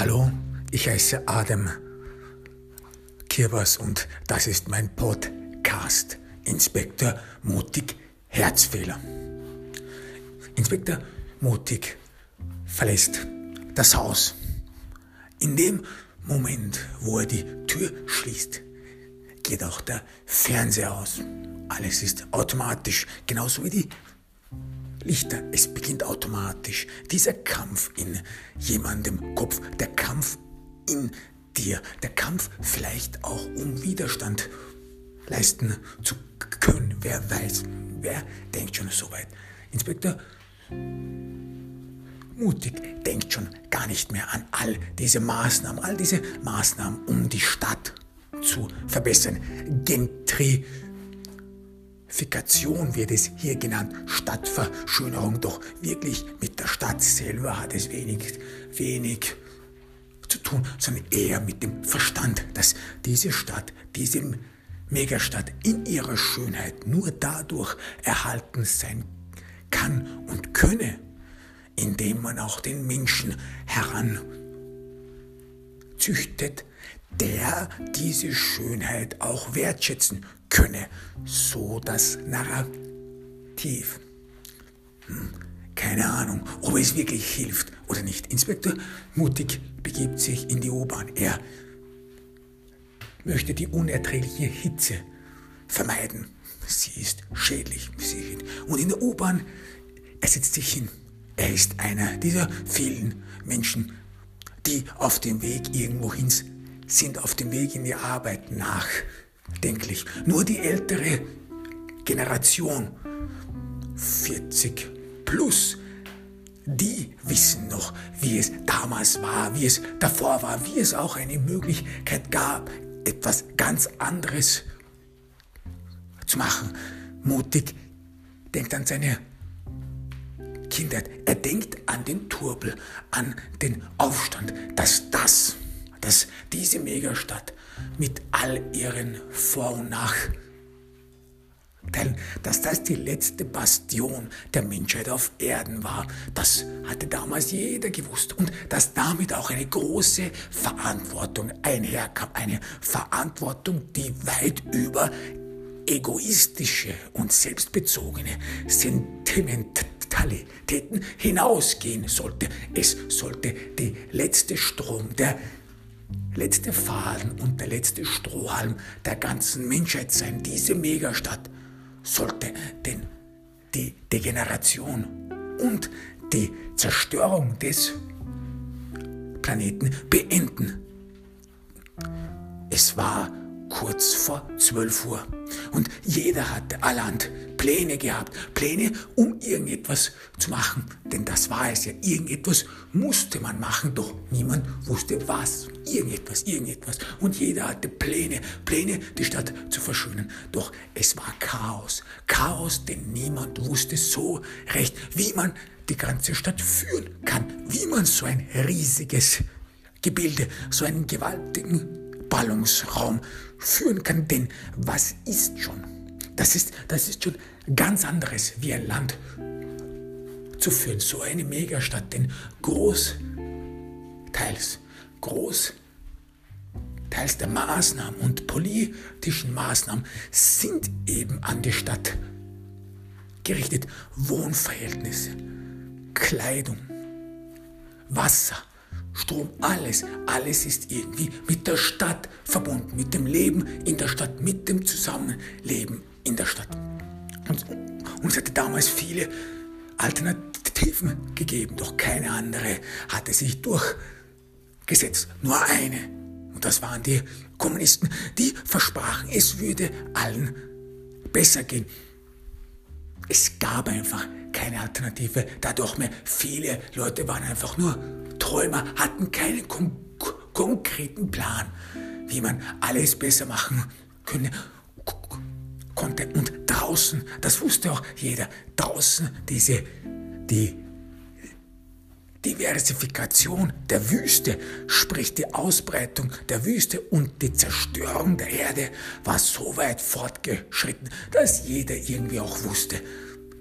Hallo, ich heiße Adam Kirbers und das ist mein Podcast. Inspektor Mutig Herzfehler. Inspektor Mutig verlässt das Haus. In dem Moment, wo er die Tür schließt, geht auch der Fernseher aus. Alles ist automatisch, genauso wie die Lichter. Es beginnt automatisch. Dieser Kampf in jemandem Kopf, der Kampf in dir, der Kampf vielleicht auch um Widerstand leisten zu können. Wer weiß, wer denkt schon so weit? Inspektor Mutig denkt schon gar nicht mehr an all diese Maßnahmen, all diese Maßnahmen, um die Stadt zu verbessern. Gentry Fikation wird es hier genannt, Stadtverschönerung, doch wirklich mit der Stadt selber hat es wenig, wenig zu tun, sondern eher mit dem Verstand, dass diese Stadt, diese Megastadt in ihrer Schönheit nur dadurch erhalten sein kann und könne, indem man auch den Menschen heranzüchtet, der diese Schönheit auch wertschätzen könne, so das Narrativ. Hm, keine Ahnung, ob es wirklich hilft oder nicht. Inspektor Mutig begibt sich in die U-Bahn. Er möchte die unerträgliche Hitze vermeiden. Sie ist schädlich. Und in der U-Bahn, er setzt sich hin. Er ist einer dieser vielen Menschen, die auf dem Weg irgendwohin sind, auf dem Weg in die Arbeit nachdenklich. Nur die ältere Generation, 40 plus, die wissen noch, wie es damals war, wie es davor war, wie es auch eine Möglichkeit gab, etwas ganz anderes zu machen. Mutig denkt an seine Kindheit. Er denkt an den Turbel, an den Aufstand, dass das, dass diese Megastadt mit all ihren Vor- und Nach. Teilen, dass das die letzte Bastion der Menschheit auf Erden war, das hatte damals jeder gewusst. Und dass damit auch eine große Verantwortung einherkam, eine Verantwortung, die weit über egoistische und selbstbezogene Sentimentalitäten hinausgehen sollte. Es sollte die letzte Strom, der letzte Faden und der letzte Strohhalm der ganzen Menschheit sein, diese Megastadt sollte denn die Degeneration und die Zerstörung des Planeten beenden. Es war kurz vor 12 Uhr. Und jeder hatte allerhand Pläne gehabt, Pläne, um irgendetwas zu machen, denn das war es ja, irgendetwas musste man machen, doch niemand wusste was, irgendetwas, irgendetwas. Und jeder hatte Pläne, Pläne, die Stadt zu verschönen, doch es war Chaos, Chaos, denn niemand wusste so recht, wie man die ganze Stadt führen kann, wie man so ein riesiges Gebilde, so einen gewaltigen Ballungsraum führen kann. Denn was ist schon? Das ist, das ist schon ganz anderes, wie ein Land zu führen. So eine Megastadt, denn großteils, großteils der Maßnahmen und politischen Maßnahmen sind eben an die Stadt gerichtet. Wohnverhältnisse, Kleidung, Wasser, Strom, alles, alles ist irgendwie mit der Stadt verbunden, mit dem Leben in der Stadt, mit dem Zusammenleben in der Stadt. Und, es hatte damals viele Alternativen gegeben, doch keine andere hatte sich durchgesetzt. Nur eine. Und das waren die Kommunisten, die versprachen, es würde allen besser gehen. Es gab einfach keine Alternative. Dadurch mehr viele Leute waren einfach nur Träumer, hatten keinen kon konkreten Plan, wie man alles besser machen könne, konnte. Und draußen, das wusste auch jeder, draußen diese, die Diversifikation der Wüste, sprich die Ausbreitung der Wüste und die Zerstörung der Erde war so weit fortgeschritten, dass jeder irgendwie auch wusste,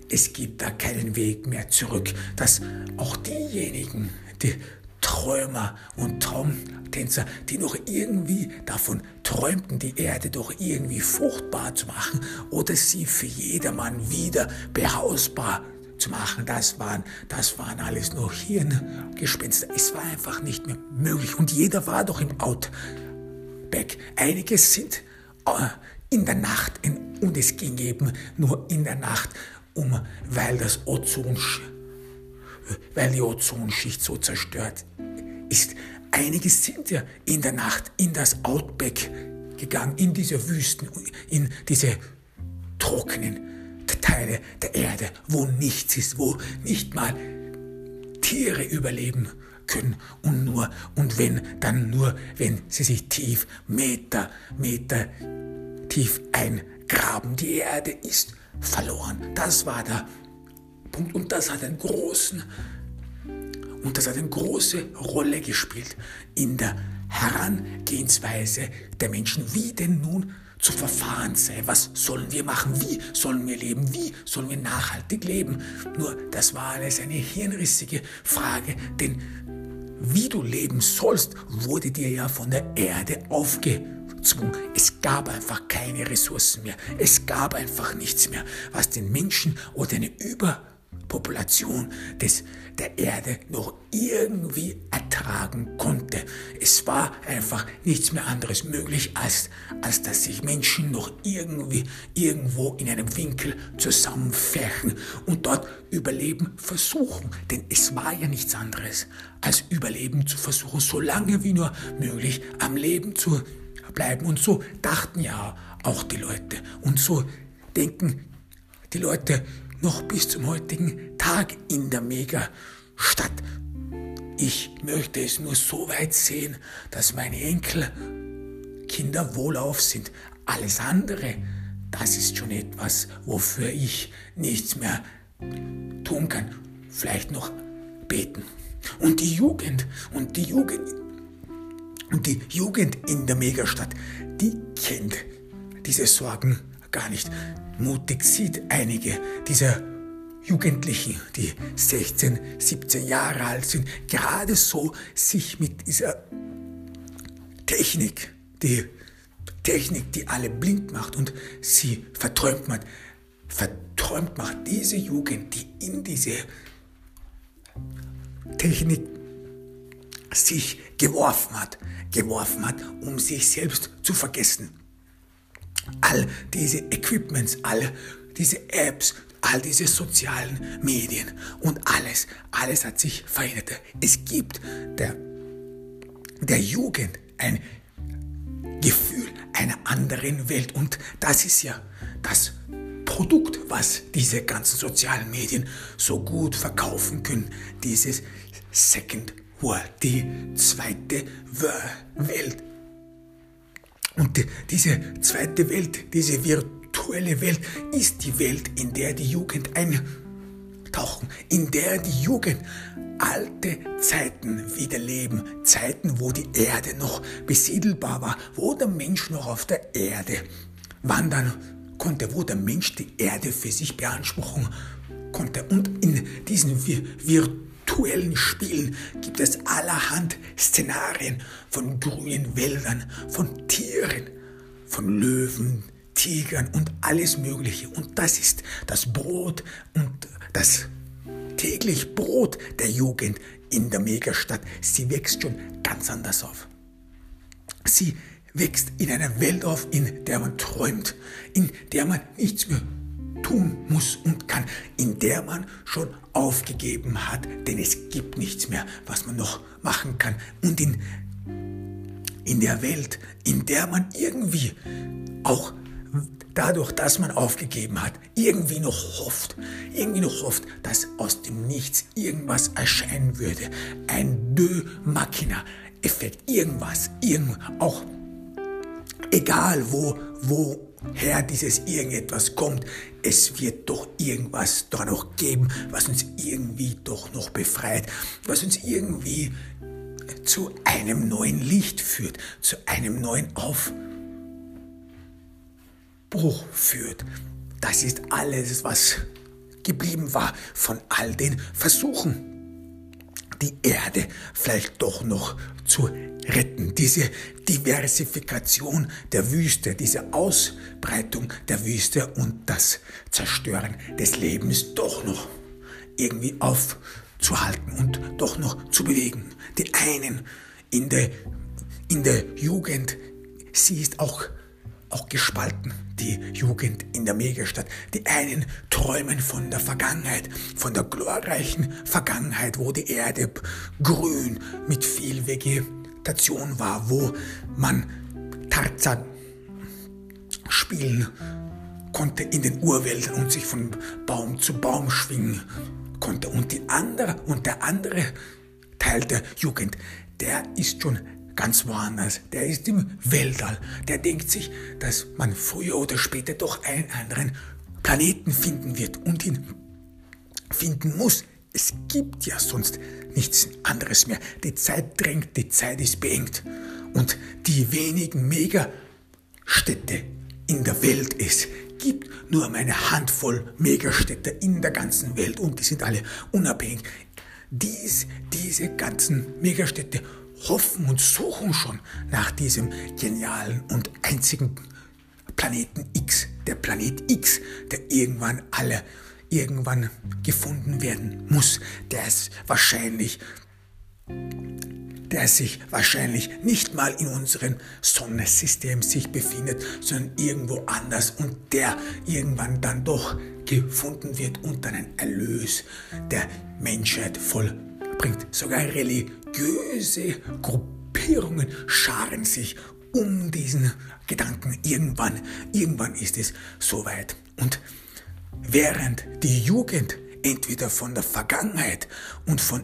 es gibt da keinen Weg mehr zurück, dass auch diejenigen, die Träumer und Traumtänzer, die noch irgendwie davon träumten, die Erde doch irgendwie fruchtbar zu machen oder sie für jedermann wieder behausbar zu machen. Das waren, das waren alles nur Hirngespenster. Es war einfach nicht mehr möglich. Und jeder war doch im Outback. Einige sind äh, in der Nacht in, und es ging eben nur in der Nacht um, weil das Ozon, weil die Ozonschicht so zerstört ist. Einige sind ja in der Nacht in das Outback gegangen, in diese Wüsten, in diese trockenen Teile der Erde, wo nichts ist, wo nicht mal Tiere überleben können und nur und wenn dann nur wenn sie sich tief Meter Meter tief eingraben die Erde ist verloren das war der Punkt und das hat einen großen und das hat eine große Rolle gespielt in der Herangehensweise der Menschen, wie denn nun zu verfahren sei. Was sollen wir machen? Wie sollen wir leben? Wie sollen wir nachhaltig leben? Nur, das war alles eine hirnrissige Frage, denn wie du leben sollst, wurde dir ja von der Erde aufgezwungen. Es gab einfach keine Ressourcen mehr. Es gab einfach nichts mehr, was den Menschen oder eine Über Population des, der Erde noch irgendwie ertragen konnte. Es war einfach nichts mehr anderes möglich, als, als dass sich Menschen noch irgendwie irgendwo in einem Winkel zusammenfärchen und dort Überleben versuchen. Denn es war ja nichts anderes, als Überleben zu versuchen, so lange wie nur möglich am Leben zu bleiben. Und so dachten ja auch die Leute. Und so denken die Leute noch bis zum heutigen Tag in der Megastadt. Ich möchte es nur so weit sehen, dass meine Enkel Kinder wohlauf sind. Alles andere, das ist schon etwas, wofür ich nichts mehr tun kann. Vielleicht noch beten. Und die Jugend und die Jugend und die Jugend in der Megastadt, die kennt diese Sorgen gar nicht. Mutig sieht einige dieser Jugendlichen, die 16, 17 Jahre alt sind, gerade so sich mit dieser Technik, die Technik, die alle blind macht und sie verträumt macht, verträumt macht diese Jugend, die in diese Technik sich geworfen hat, geworfen hat, um sich selbst zu vergessen all diese Equipments, all diese Apps, all diese sozialen Medien und alles, alles hat sich verändert. Es gibt der, der Jugend ein Gefühl einer anderen Welt und das ist ja das Produkt, was diese ganzen sozialen Medien so gut verkaufen können, dieses Second World, die zweite Welt. Und diese zweite Welt, diese virtuelle Welt, ist die Welt, in der die Jugend eintauchen, in der die Jugend alte Zeiten wiederleben, Zeiten, wo die Erde noch besiedelbar war, wo der Mensch noch auf der Erde wandern konnte, wo der Mensch die Erde für sich beanspruchen konnte. Und in diesen virtuellen virtuellen Spielen gibt es allerhand Szenarien von grünen Wäldern, von Tieren, von Löwen, Tigern und alles Mögliche. Und das ist das Brot und das täglich Brot der Jugend in der Megastadt. Sie wächst schon ganz anders auf. Sie wächst in einer Welt auf, in der man träumt, in der man nichts mehr tun muss und kann, in der man schon aufgegeben hat, denn es gibt nichts mehr, was man noch machen kann. Und in, in der Welt, in der man irgendwie auch dadurch, dass man aufgegeben hat, irgendwie noch hofft, irgendwie noch hofft, dass aus dem Nichts irgendwas erscheinen würde. Ein De Machina Effekt, irgendwas, irgend, auch egal wo, wo Herr, dieses irgendetwas kommt, es wird doch irgendwas da noch geben, was uns irgendwie doch noch befreit, was uns irgendwie zu einem neuen Licht führt, zu einem neuen Aufbruch führt. Das ist alles, was geblieben war von all den Versuchen, die Erde vielleicht doch noch zu retten. Diese Diversifikation der Wüste, diese Ausbreitung der Wüste und das Zerstören des Lebens doch noch irgendwie aufzuhalten und doch noch zu bewegen. Die einen in der, in der Jugend, sie ist auch auch gespalten, die Jugend in der Megastadt. Die einen träumen von der Vergangenheit, von der glorreichen Vergangenheit, wo die Erde grün mit viel Vegetation war, wo man Tarzan spielen konnte in den Urwäldern und sich von Baum zu Baum schwingen konnte. Und die andere und der andere Teil der Jugend, der ist schon ganz woanders. Der ist im Weltall. Der denkt sich, dass man früher oder später doch einen anderen Planeten finden wird und ihn finden muss. Es gibt ja sonst nichts anderes mehr. Die Zeit drängt, die Zeit ist beengt. Und die wenigen Megastädte in der Welt es gibt nur eine Handvoll Megastädte in der ganzen Welt und die sind alle unabhängig. Dies, diese ganzen Megastädte hoffen und suchen schon nach diesem genialen und einzigen Planeten X, der Planet X, der irgendwann alle irgendwann gefunden werden muss, der es wahrscheinlich der sich wahrscheinlich nicht mal in unserem Sonnensystem sich befindet, sondern irgendwo anders und der irgendwann dann doch gefunden wird und dann ein Erlös der Menschheit vollbringt. Sogar religiös religiöse Gruppierungen scharen sich um diesen Gedanken. Irgendwann, irgendwann ist es soweit. Und während die Jugend entweder von der Vergangenheit und von,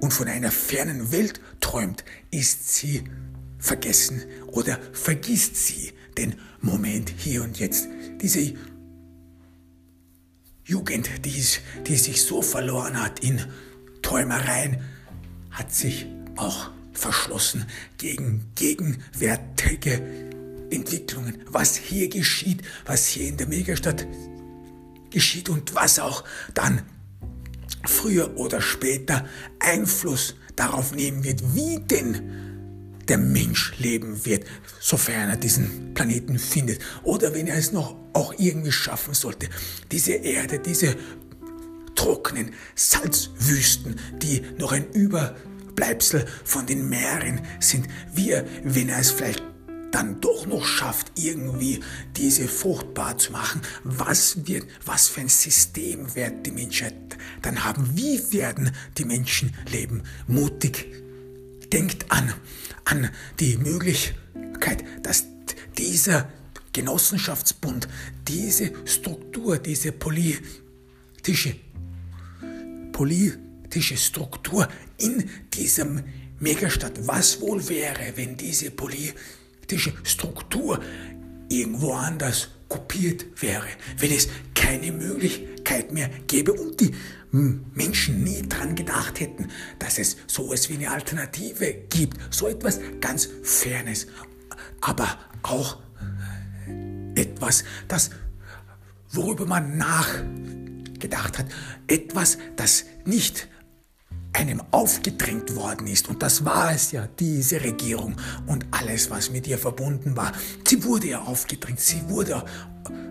und von einer fernen Welt träumt, ist sie vergessen oder vergisst sie den Moment hier und jetzt. Diese Jugend, die, die sich so verloren hat in Träumereien, hat sich auch verschlossen gegen gegenwärtige Entwicklungen, was hier geschieht, was hier in der Megastadt geschieht und was auch dann früher oder später Einfluss darauf nehmen wird, wie denn der Mensch leben wird, sofern er diesen Planeten findet oder wenn er es noch auch irgendwie schaffen sollte. Diese Erde, diese trockenen Salzwüsten, die noch ein Überbleibsel von den Meeren sind. Wir, wenn er es vielleicht dann doch noch schafft, irgendwie diese fruchtbar zu machen, was wird, was für ein System wird die Menschheit dann haben? Wie werden die Menschen leben? Mutig. Denkt an, an die Möglichkeit, dass dieser Genossenschaftsbund, diese Struktur, diese politische politische Struktur in diesem Megastadt. Was wohl wäre, wenn diese politische Struktur irgendwo anders kopiert wäre, wenn es keine Möglichkeit mehr gäbe und die Menschen nie daran gedacht hätten, dass es so etwas wie eine Alternative gibt, so etwas ganz Fernes, aber auch etwas, das worüber man nach gedacht hat. Etwas, das nicht einem aufgedrängt worden ist. Und das war es ja, diese Regierung und alles, was mit ihr verbunden war. Sie wurde ja aufgedrängt, sie wurde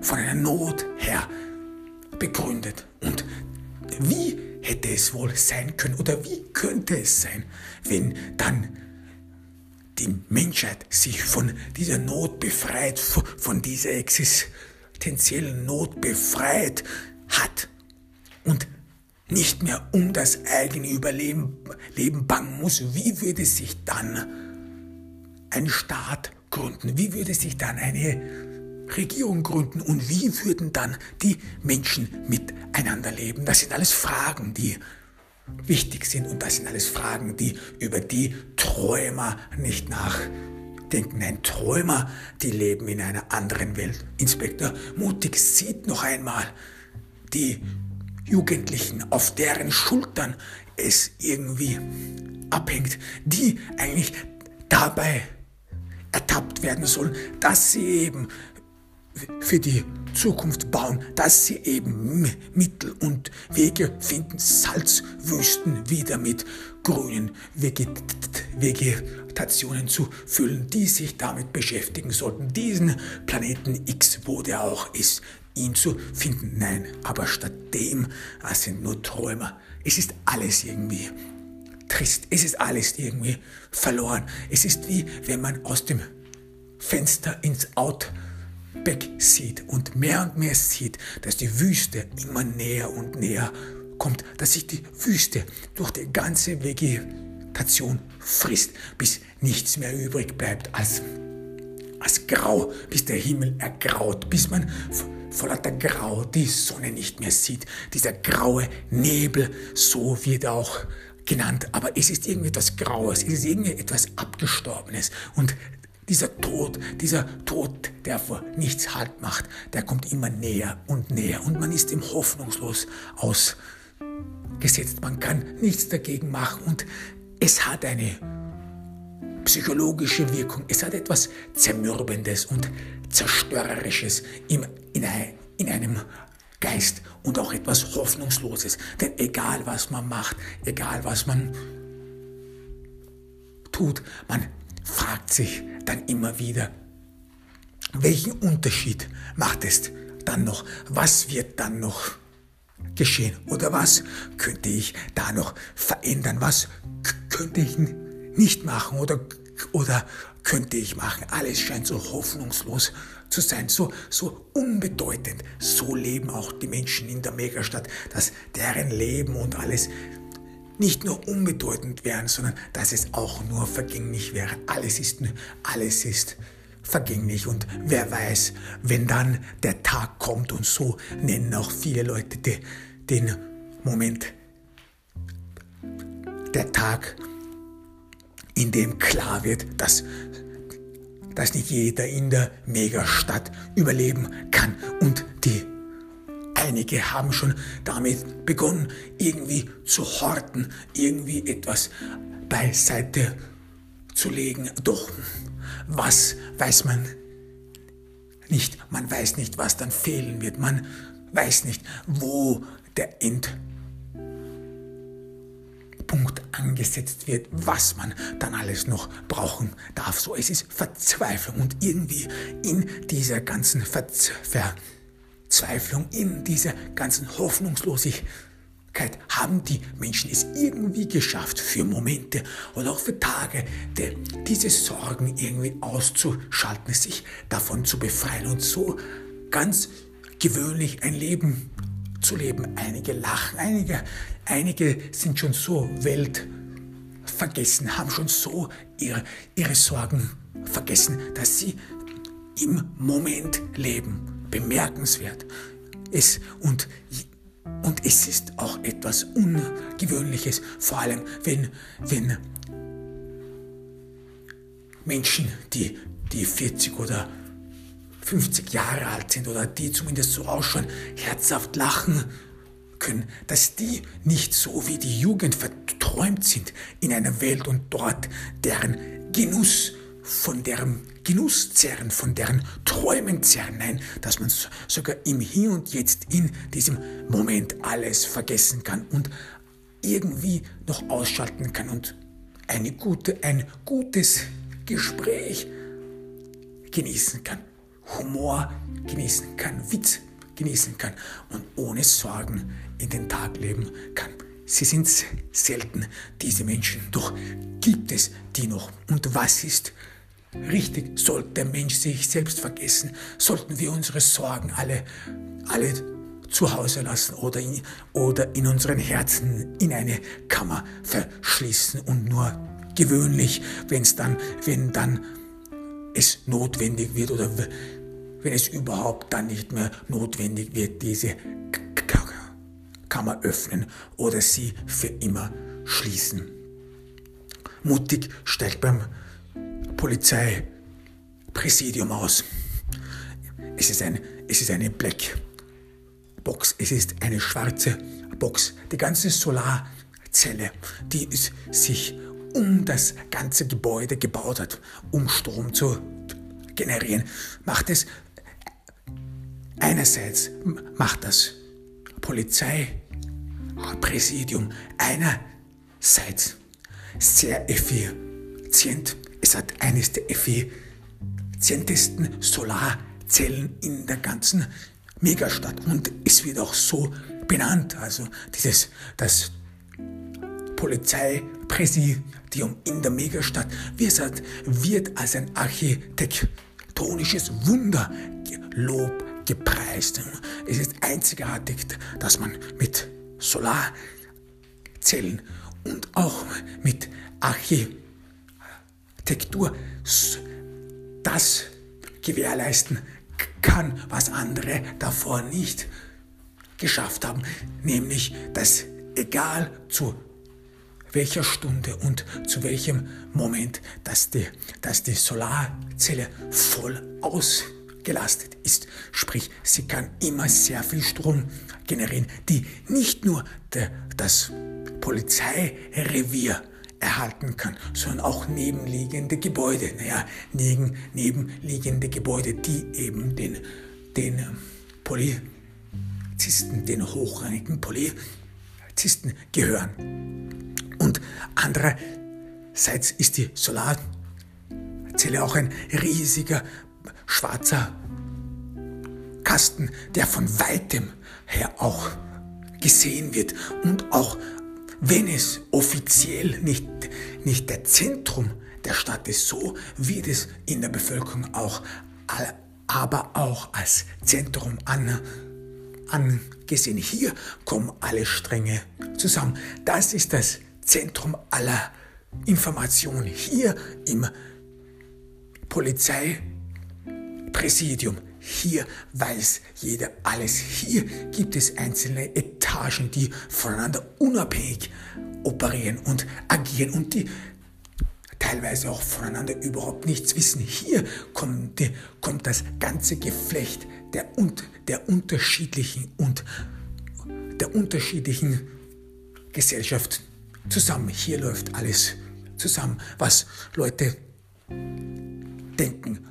von einer Not her begründet. Und wie hätte es wohl sein können oder wie könnte es sein, wenn dann die Menschheit sich von dieser Not befreit, von dieser existenziellen Not befreit hat und nicht mehr um das eigene Überleben Leben bangen muss, wie würde sich dann ein Staat gründen? Wie würde sich dann eine Regierung gründen und wie würden dann die Menschen miteinander leben? Das sind alles Fragen, die wichtig sind und das sind alles Fragen, die über die Träumer nicht nachdenken. Nein, Träumer, die leben in einer anderen Welt. Inspektor Mutig sieht noch einmal die Jugendlichen, auf deren Schultern es irgendwie abhängt, die eigentlich dabei ertappt werden sollen, dass sie eben für die Zukunft bauen, dass sie eben Mittel und Wege finden, Salzwüsten wieder mit grünen Vegetationen zu füllen, die sich damit beschäftigen sollten, diesen Planeten X, wo der auch ist, ihn zu finden. Nein, aber stattdem, es sind nur Träumer. Es ist alles irgendwie trist. Es ist alles irgendwie verloren. Es ist wie wenn man aus dem Fenster ins Outback sieht und mehr und mehr sieht, dass die Wüste immer näher und näher kommt, dass sich die Wüste durch die ganze Vegetation frisst, bis nichts mehr übrig bleibt als, als Grau, bis der Himmel ergraut, bis man voller der Grau die Sonne nicht mehr sieht. Dieser graue Nebel, so wird auch genannt, aber es ist irgendwie etwas Graues, es ist irgendwie etwas Abgestorbenes und dieser Tod, dieser Tod, der vor nichts Halt macht, der kommt immer näher und näher und man ist ihm hoffnungslos ausgesetzt. Man kann nichts dagegen machen und es hat eine psychologische Wirkung. Es hat etwas Zermürbendes und Zerstörerisches in, in einem Geist und auch etwas Hoffnungsloses. Denn egal was man macht, egal was man tut, man fragt sich dann immer wieder, welchen Unterschied macht es dann noch? Was wird dann noch geschehen? Oder was könnte ich da noch verändern? Was könnte ich nicht machen oder, oder könnte ich machen? Alles scheint so hoffnungslos zu sein, so, so unbedeutend. So leben auch die Menschen in der Megastadt, dass deren Leben und alles nicht nur unbedeutend wären, sondern dass es auch nur vergänglich wäre. Alles ist, alles ist vergänglich und wer weiß, wenn dann der Tag kommt und so nennen auch viele Leute den Moment, der Tag, in dem klar wird, dass, dass nicht jeder in der Megastadt überleben kann und die Einige haben schon damit begonnen, irgendwie zu horten, irgendwie etwas beiseite zu legen. Doch was weiß man nicht? Man weiß nicht, was dann fehlen wird. Man weiß nicht, wo der Endpunkt angesetzt wird, was man dann alles noch brauchen darf. So, es ist Verzweiflung und irgendwie in dieser ganzen Verzweiflung Verzweiflung, in dieser ganzen Hoffnungslosigkeit haben die Menschen es irgendwie geschafft, für Momente oder auch für Tage de, diese Sorgen irgendwie auszuschalten, sich davon zu befreien und so ganz gewöhnlich ein Leben zu leben. Einige lachen, einige, einige sind schon so weltvergessen, haben schon so ihre, ihre Sorgen vergessen, dass sie im Moment leben bemerkenswert. Es, und, und es ist auch etwas Ungewöhnliches, vor allem wenn, wenn Menschen, die, die 40 oder 50 Jahre alt sind oder die zumindest so ausschauen, herzhaft lachen können, dass die nicht so wie die Jugend verträumt sind in einer Welt und dort deren Genuss von deren Genuss zerren, von deren Träumen zerren. Nein, dass man sogar im Hier und Jetzt in diesem Moment alles vergessen kann und irgendwie noch ausschalten kann und eine gute, ein gutes Gespräch genießen kann, Humor genießen kann, Witz genießen kann. Und ohne Sorgen in den Tag leben kann. Sie sind selten, diese Menschen, doch gibt es die noch. Und was ist Richtig, sollte der Mensch sich selbst vergessen, sollten wir unsere Sorgen alle, alle zu Hause lassen oder in, oder in unseren Herzen in eine Kammer verschließen? Und nur gewöhnlich, wenn es dann, wenn dann es notwendig wird oder wenn es überhaupt dann nicht mehr notwendig wird, diese Kammer öffnen oder sie für immer schließen. Mutig steigt beim Polizeipräsidium aus. Es ist, ein, es ist eine Black Box, es ist eine schwarze Box. Die ganze Solarzelle, die sich um das ganze Gebäude gebaut hat, um Strom zu generieren, macht es einerseits macht das Polizeipräsidium einerseits sehr effizient. Es hat eines der effizientesten Solarzellen in der ganzen Megastadt und es wird auch so benannt. Also dieses, das Polizeipräsidium in der Megastadt wird, als ein architektonisches Wunder Lob gepreist. Es ist einzigartig, dass man mit Solarzellen und auch mit Architektur das gewährleisten kann, was andere davor nicht geschafft haben, nämlich dass egal zu welcher Stunde und zu welchem Moment, dass die, dass die Solarzelle voll ausgelastet ist. Sprich, sie kann immer sehr viel Strom generieren, die nicht nur der, das Polizeirevier erhalten kann, sondern auch nebenliegende Gebäude. Naja, neben, nebenliegende Gebäude, die eben den, den ähm, Polizisten, den hochrangigen Polizisten gehören. Und andererseits ist die Solarzelle auch ein riesiger schwarzer Kasten, der von weitem her auch gesehen wird und auch wenn es offiziell nicht, nicht der Zentrum der Stadt ist, so wird es in der Bevölkerung auch, aber auch als Zentrum an, angesehen. Hier kommen alle Stränge zusammen. Das ist das Zentrum aller Informationen. Hier im Polizeipräsidium hier weiß jeder alles. Hier gibt es einzelne Etagen, die voneinander unabhängig operieren und agieren und die teilweise auch voneinander überhaupt nichts wissen. Hier kommt, die, kommt das ganze Geflecht der, der unterschiedlichen und der unterschiedlichen Gesellschaft zusammen. Hier läuft alles zusammen, was Leute denken,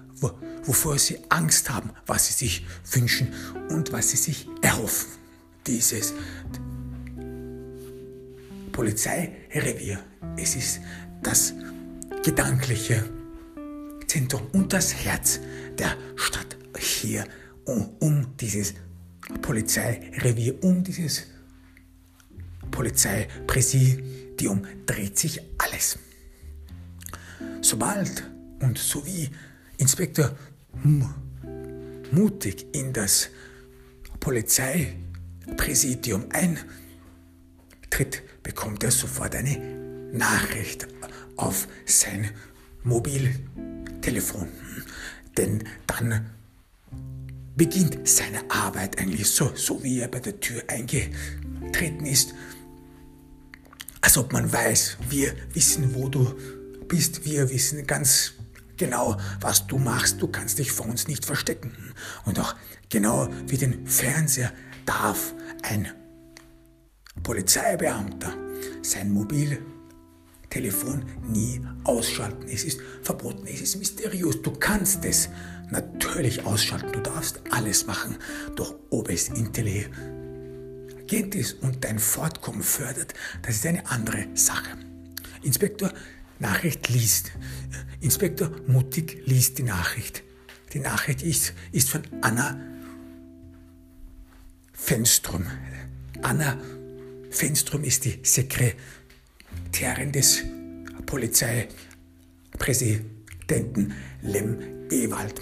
wovor sie Angst haben, was sie sich wünschen und was sie sich erhoffen. Dieses Polizeirevier, es ist das gedankliche Zentrum und das Herz der Stadt hier um, um dieses Polizeirevier, um dieses Polizeipräsidium dreht sich alles. Sobald und so wie Inspektor mutig in das Polizeipräsidium eintritt, bekommt er sofort eine Nachricht auf sein Mobiltelefon. Denn dann beginnt seine Arbeit eigentlich so, so wie er bei der Tür eingetreten ist. Als ob man weiß, wir wissen, wo du bist, wir wissen ganz genau, was du machst. Du kannst dich vor uns nicht verstecken. Und auch genau wie den Fernseher darf ein Polizeibeamter sein Mobiltelefon nie ausschalten. Es ist verboten, es ist mysteriös. Du kannst es natürlich ausschalten. Du darfst alles machen. Doch ob es intelligent ist und dein Fortkommen fördert, das ist eine andere Sache. Inspektor Nachricht liest. Inspektor Mutig liest die Nachricht. Die Nachricht ist, ist von Anna Fenström. Anna Fenström ist die Sekretärin des Polizeipräsidenten Lem Ewald.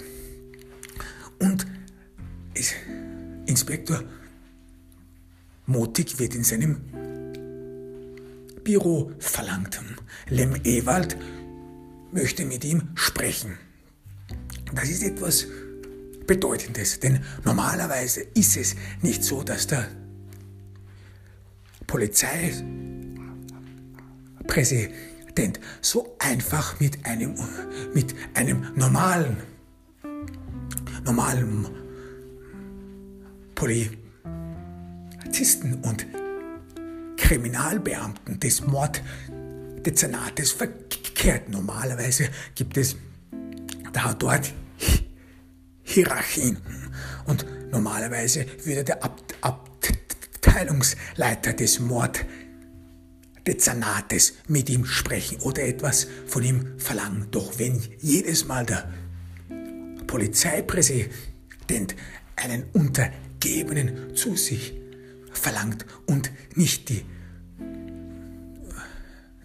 Und Inspektor Mutig wird in seinem Büro verlangt. Lem Ewald möchte mit ihm sprechen. Das ist etwas Bedeutendes, denn normalerweise ist es nicht so, dass der Polizeipräsident so einfach mit einem, mit einem normalen, normalen Polizisten und Kriminalbeamten des Morddezernates verkehrt. Normalerweise gibt es da dort Hierarchien. Und normalerweise würde der Abteilungsleiter des Morddezernates mit ihm sprechen oder etwas von ihm verlangen. Doch wenn jedes Mal der Polizeipräsident einen Untergebenen zu sich verlangt und nicht die,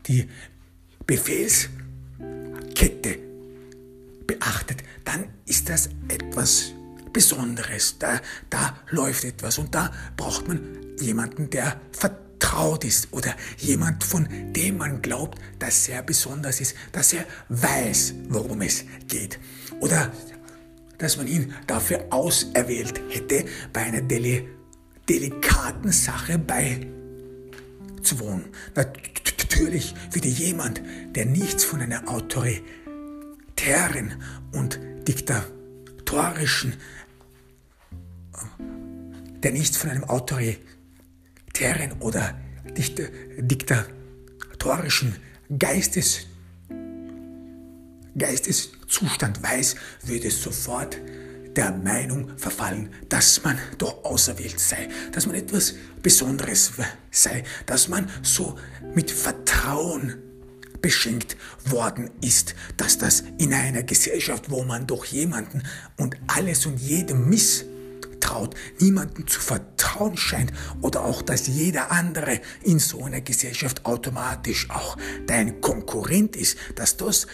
die Befehlskette beachtet, dann ist das etwas Besonderes. Da, da läuft etwas und da braucht man jemanden, der vertraut ist oder jemand, von dem man glaubt, dass er besonders ist, dass er weiß, worum es geht. Oder dass man ihn dafür auserwählt hätte, bei einer Dele delikaten Sache beizuwohnen. Natürlich würde jemand, der nichts von einer autoritären und diktatorischen, der nichts von einem autoritären oder diktatorischen Geistes Geisteszustand weiß, würde sofort der Meinung verfallen, dass man doch auserwählt sei, dass man etwas Besonderes sei, dass man so mit Vertrauen beschenkt worden ist, dass das in einer Gesellschaft, wo man doch jemanden und alles und jedem misstraut, niemanden zu vertrauen scheint oder auch, dass jeder andere in so einer Gesellschaft automatisch auch dein Konkurrent ist, dass das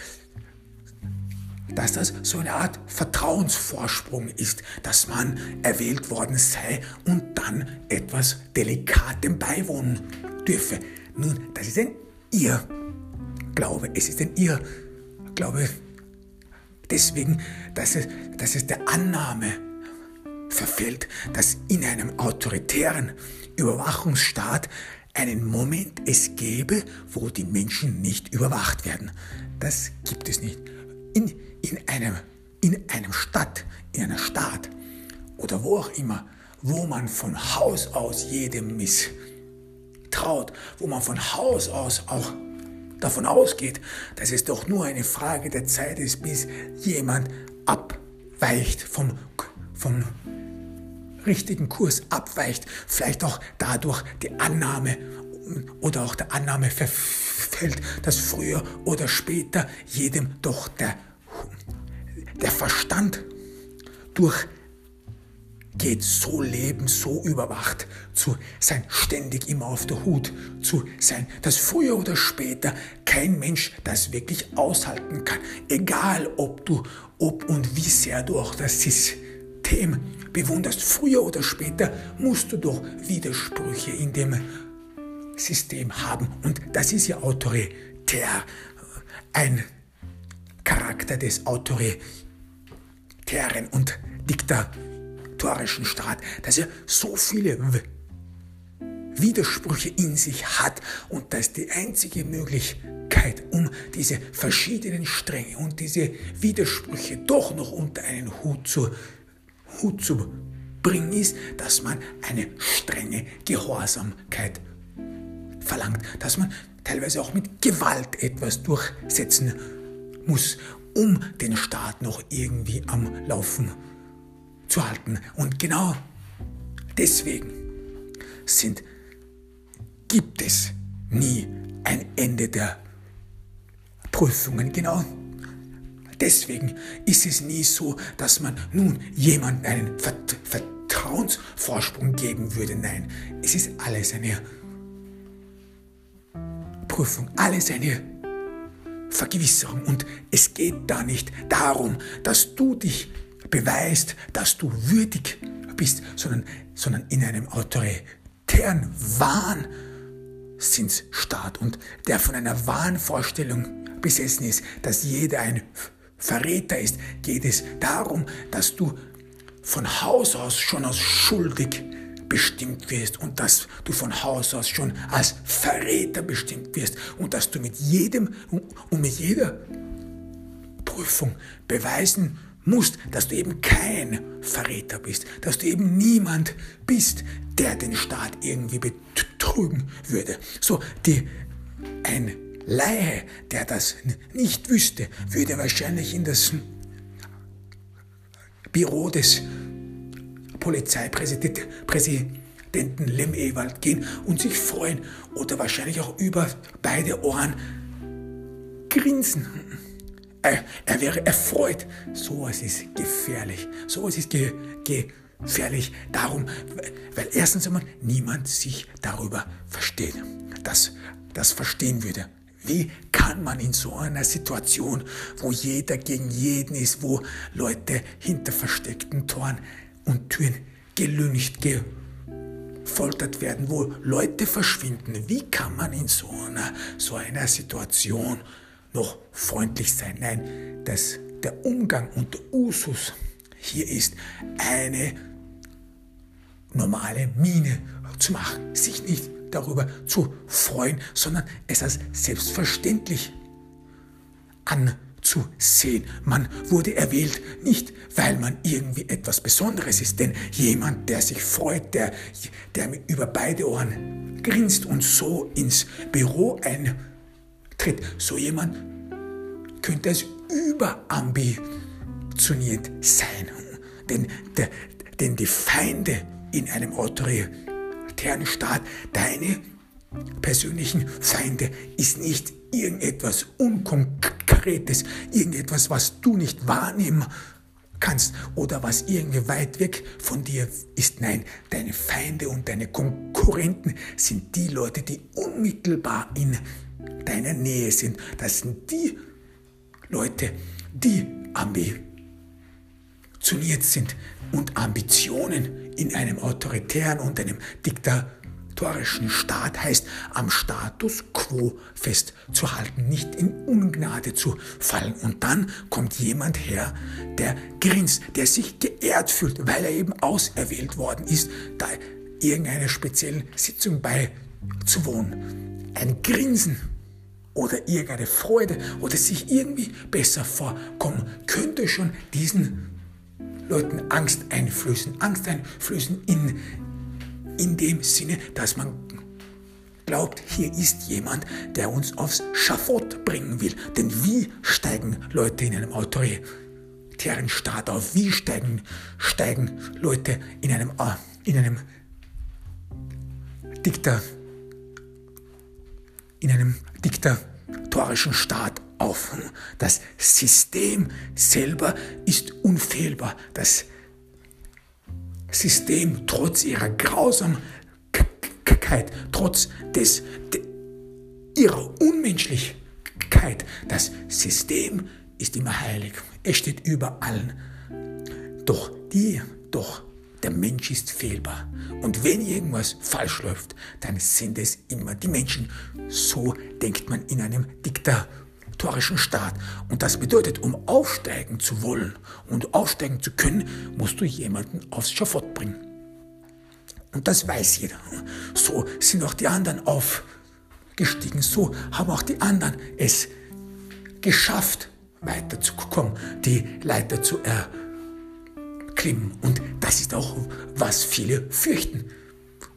dass das so eine Art Vertrauensvorsprung ist, dass man erwählt worden sei und dann etwas Delikatem beiwohnen dürfe. Nun, das ist ein Irrglaube. Es ist ein Irrglaube deswegen, dass es, dass es der Annahme verfällt, dass in einem autoritären Überwachungsstaat einen Moment es gäbe, wo die Menschen nicht überwacht werden. Das gibt es nicht. In, in einem, in einem Stadt, in einer Stadt oder wo auch immer, wo man von Haus aus jedem misstraut, wo man von Haus aus auch davon ausgeht, dass es doch nur eine Frage der Zeit ist, bis jemand abweicht vom, vom richtigen Kurs, abweicht, vielleicht auch dadurch die Annahme oder auch der Annahme verfällt, dass früher oder später jedem doch der der Verstand durchgeht, so leben, so überwacht, zu sein, ständig immer auf der Hut zu sein, dass früher oder später kein Mensch das wirklich aushalten kann, egal ob du, ob und wie sehr du auch das System bewunderst, früher oder später musst du doch Widersprüche in dem System haben. Und das ist ja autoritär, ein Charakter des autoritären und diktatorischen Staat, dass er so viele Widersprüche in sich hat und dass die einzige Möglichkeit, um diese verschiedenen Stränge und diese Widersprüche doch noch unter einen Hut zu, Hut zu bringen, ist, dass man eine strenge Gehorsamkeit verlangt, dass man teilweise auch mit Gewalt etwas durchsetzen muss, um den Staat noch irgendwie am Laufen zu halten. Und genau deswegen sind, gibt es nie ein Ende der Prüfungen. Genau deswegen ist es nie so, dass man nun jemandem einen Vertrauensvorsprung geben würde. Nein, es ist alles eine Prüfung, alles eine Vergewisserung. Und es geht da nicht darum, dass du dich beweist, dass du würdig bist, sondern, sondern in einem autoritären Wahnsinnsstaat und der von einer Wahnvorstellung besessen ist, dass jeder ein Verräter ist, geht es darum, dass du von Haus aus schon als schuldig bestimmt wirst und dass du von Haus aus schon als Verräter bestimmt wirst und dass du mit jedem und mit jeder Prüfung beweisen musst, dass du eben kein Verräter bist, dass du eben niemand bist, der den Staat irgendwie betrügen würde. So, die, ein Laie, der das nicht wüsste, würde wahrscheinlich in das Büro des Polizeipräsidenten Lem Ewald gehen und sich freuen oder wahrscheinlich auch über beide Ohren grinsen. Er, er wäre erfreut. Sowas ist gefährlich. Sowas ist ge, gefährlich. Darum, weil erstens einmal niemand sich darüber versteht. Das, das verstehen würde. Wie kann man in so einer Situation, wo jeder gegen jeden ist, wo Leute hinter versteckten Toren und Türen gelüncht, gefoltert werden, wo Leute verschwinden, wie kann man in so einer, so einer Situation noch freundlich sein? Nein, das, der Umgang und der Usus hier ist eine normale Miene zu machen, sich nicht darüber zu freuen, sondern es als selbstverständlich anzusehen. Man wurde erwählt nicht, weil man irgendwie etwas Besonderes ist, denn jemand, der sich freut, der, der über beide Ohren grinst und so ins Büro eintritt, so jemand könnte es überambitioniert sein. Denn, der, denn die Feinde in einem autoritären Staat, deine persönlichen Feinde, ist nicht irgendetwas Unkonkretes, irgendetwas, was du nicht wahrnehmen kannst oder was irgendwie weit weg von dir ist. Nein, deine Feinde und deine Konkurrenten sind die Leute, die unmittelbar in deiner Nähe sind. Das sind die Leute, die ambitioniert sind und Ambitionen in einem autoritären und einem diktatorischen Staat heißt, am Status quo festzuhalten, nicht in Ungnade zu fallen. Und dann kommt jemand her, der grinst, der sich geehrt fühlt, weil er eben auserwählt worden ist, da irgendeiner speziellen Sitzung beizuwohnen. Ein Grinsen oder irgendeine Freude oder sich irgendwie besser vorkommen könnte schon diesen Leuten Angst einflößen. Angst einflößen in, in dem Sinne, dass man glaubt, hier ist jemand, der uns aufs Schafott bringen will. Denn wie steigen Leute in einem autoritären Staat auf? Wie steigen, steigen Leute in einem, äh, in einem Diktator? in einem diktatorischen Staat auf. Das System selber ist unfehlbar. Das System trotz ihrer Grausamkeit, trotz des, de, ihrer Unmenschlichkeit, das System ist immer heilig. Es steht über allen. Doch die, doch der Mensch ist fehlbar. Und wenn irgendwas falsch läuft, dann sind es immer die Menschen. So denkt man in einem diktatorischen Staat. Und das bedeutet, um aufsteigen zu wollen und aufsteigen zu können, musst du jemanden aufs Schafott bringen. Und das weiß jeder. So sind auch die anderen aufgestiegen. So haben auch die anderen es geschafft, weiterzukommen, die Leiter zu erreichen klimmen. Und das ist auch, was viele fürchten.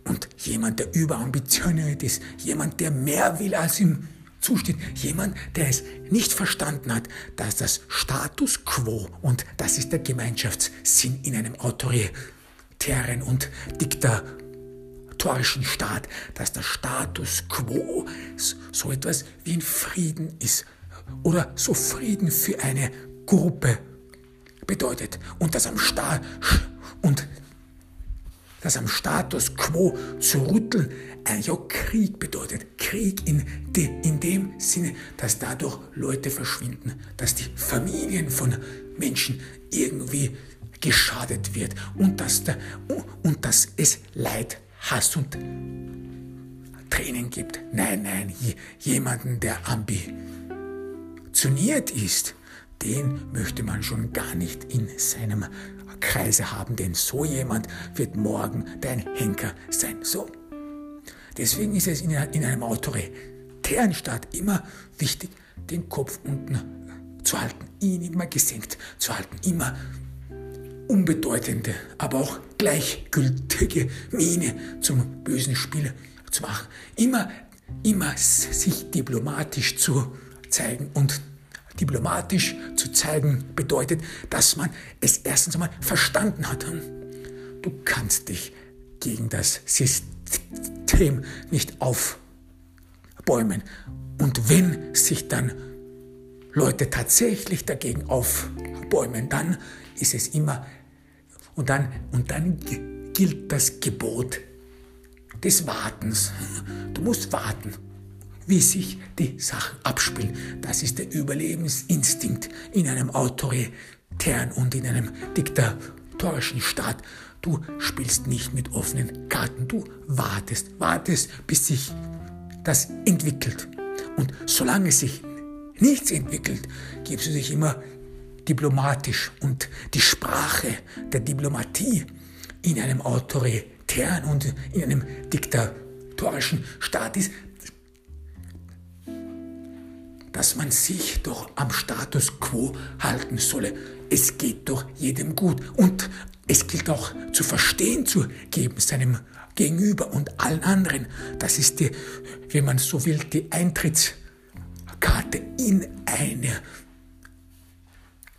Und jemand, der überambitioniert ist, jemand, der mehr will, als ihm zusteht, jemand, der es nicht verstanden hat, dass das Status quo, und das ist der Gemeinschaftssinn in einem autoritären und diktatorischen Staat, dass der Status quo so etwas wie ein Frieden ist oder so Frieden für eine Gruppe bedeutet und das am, Sta und das am Status quo zu rütteln auch Krieg bedeutet. Krieg in, de, in dem Sinne, dass dadurch Leute verschwinden, dass die Familien von Menschen irgendwie geschadet wird und dass, der, und dass es Leid, Hass und Tränen gibt. Nein, nein, jemanden, der ambitioniert ist, den möchte man schon gar nicht in seinem Kreise haben, denn so jemand wird morgen dein Henker sein. So. Deswegen ist es in, einem autoritären Staat immer wichtig, den Kopf unten zu halten, ihn immer gesenkt zu halten, immer unbedeutende, aber auch gleichgültige Miene zum bösen Spiel zu machen, immer, immer sich diplomatisch zu zeigen und diplomatisch zu zeigen bedeutet, dass man es erstens einmal verstanden hat. du kannst dich gegen das System nicht aufbäumen. Und wenn sich dann Leute tatsächlich dagegen aufbäumen, dann ist es immer, und dann, und dann gilt das Gebot des Wartens. Du musst warten, wie sich die Sachen abspielen. Das ist der Überlebensinstinkt in einem autoritären und in einem diktatorischen Staat. Du spielst nicht mit offenen Karten, du wartest, wartest, bis sich das entwickelt. Und solange sich nichts entwickelt, gibst du dich immer diplomatisch und die Sprache der Diplomatie in einem autoritären und in einem diktatorischen Staat ist, dass man sich doch am Status quo halten solle. Es geht doch jedem gut und es gilt auch zu verstehen zu geben seinem Gegenüber und allen anderen. Das ist die, wenn man so will, die Eintrittskarte in eine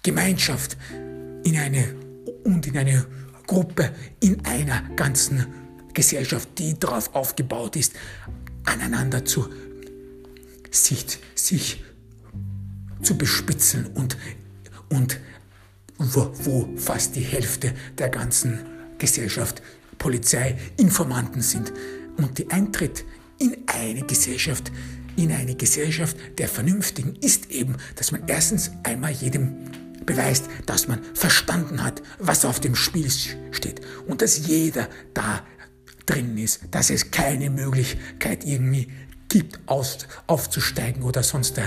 Gemeinschaft, in eine und in eine Gruppe, in einer ganzen Gesellschaft, die darauf aufgebaut ist, aneinander zu sich, sich zu bespitzen und, und wo, wo fast die Hälfte der ganzen Gesellschaft Polizei, Informanten sind. Und die Eintritt in eine Gesellschaft, in eine Gesellschaft der Vernünftigen ist eben, dass man erstens einmal jedem beweist, dass man verstanden hat, was auf dem Spiel steht und dass jeder da drin ist, dass es keine Möglichkeit irgendwie gibt, aus, aufzusteigen oder sonst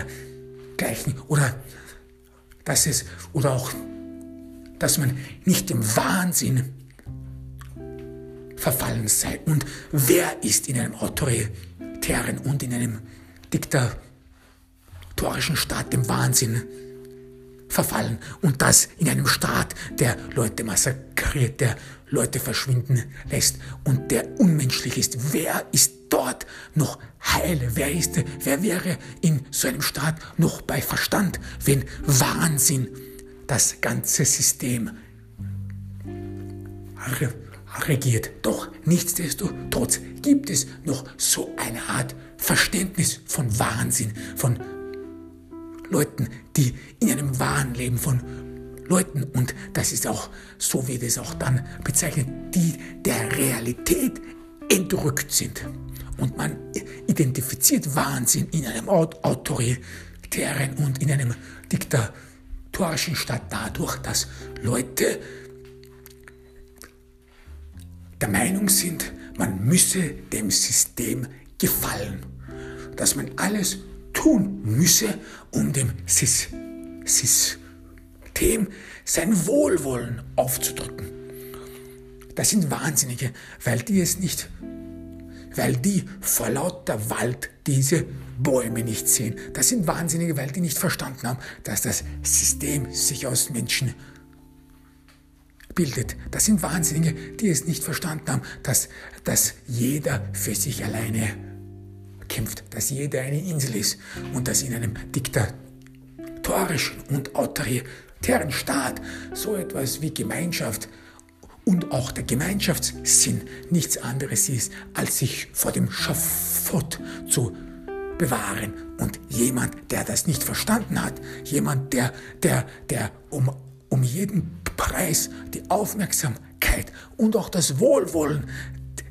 dergleichen oder dass es oder auch, dass man nicht im Wahnsinn verfallen sei. Und wer ist in einem autoritären und in einem diktatorischen Staat dem Wahnsinn verfallen und das in einem Staat, der Leute massakriert, der Leute verschwinden lässt und der unmenschlich ist. Wer ist dort noch heil? Wer ist, wer wäre in so einem Staat noch bei Verstand, wenn Wahnsinn das ganze System regiert? Doch nichtsdestotrotz gibt es noch so eine Art Verständnis von Wahnsinn, von Leuten, die in einem Wahn leben, von Leuten, und das ist auch, so wird es auch dann bezeichnet, die der Realität entrückt sind. Und man identifiziert Wahnsinn in einem autoritären und in einem diktatorischen Staat dadurch, dass Leute der Meinung sind, man müsse dem System gefallen, dass man alles tun müsse, um dem System sein Wohlwollen aufzudrücken. Das sind Wahnsinnige, weil die es nicht, weil die vor lauter Wald diese Bäume nicht sehen. Das sind Wahnsinnige, weil die nicht verstanden haben, dass das System sich aus Menschen bildet. Das sind Wahnsinnige, die es nicht verstanden haben, dass, dass jeder für sich alleine kämpft, dass jeder eine Insel ist und dass in einem diktatorischen und autoritären Staat so etwas wie Gemeinschaft und auch der Gemeinschaftssinn nichts anderes ist, als sich vor dem Schafott zu bewahren. Und jemand, der das nicht verstanden hat, jemand, der, der, der um, um jeden Preis die Aufmerksamkeit und auch das Wohlwollen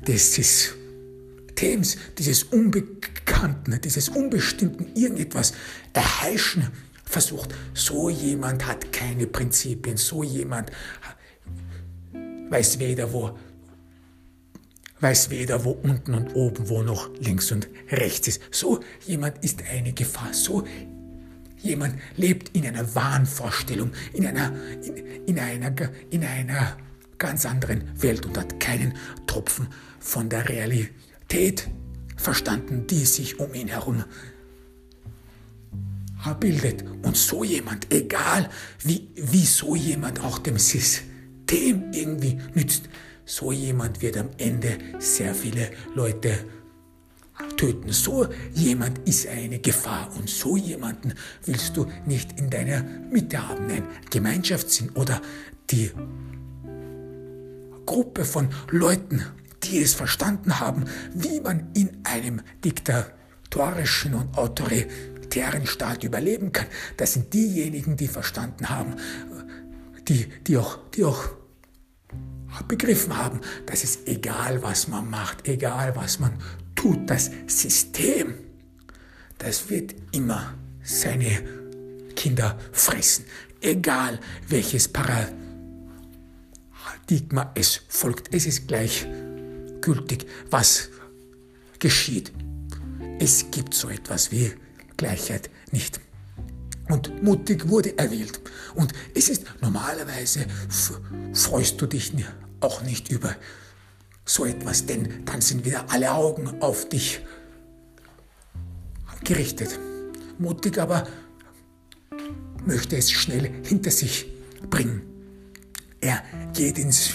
des Systems, dieses Unbekannten, dieses Unbestimmten irgendetwas erheischen versucht. So jemand hat keine Prinzipien, so jemand weiß weder wo weiß weder wo unten und oben, wo noch links und rechts ist. So jemand ist eine Gefahr. So jemand lebt in einer Wahnvorstellung, in einer, in, in einer, in einer ganz anderen Welt und hat keinen Tropfen von der Realität verstanden, die sich um ihn herum bildet. Und so jemand, egal wie, wie so jemand auch dem System irgendwie nützt, so jemand wird am Ende sehr viele Leute töten. So jemand ist eine Gefahr und so jemanden willst du nicht in deiner Mitte haben. Ein Gemeinschaftssinn oder die Gruppe von Leuten, die es verstanden haben, wie man in einem diktatorischen und autoritären Staat überleben kann. Das sind diejenigen, die verstanden haben, die, die, auch, die auch begriffen haben, dass es egal, was man macht, egal, was man tut, das System, das wird immer seine Kinder fressen. Egal, welches Paradigma es folgt. Es ist gleichgültig, was geschieht. Es gibt so etwas wie Gleichheit nicht. Und mutig wurde erwählt. Und es ist normalerweise, freust du dich auch nicht über so etwas, denn dann sind wieder alle Augen auf dich gerichtet. Mutig aber möchte es schnell hinter sich bringen. Er geht ins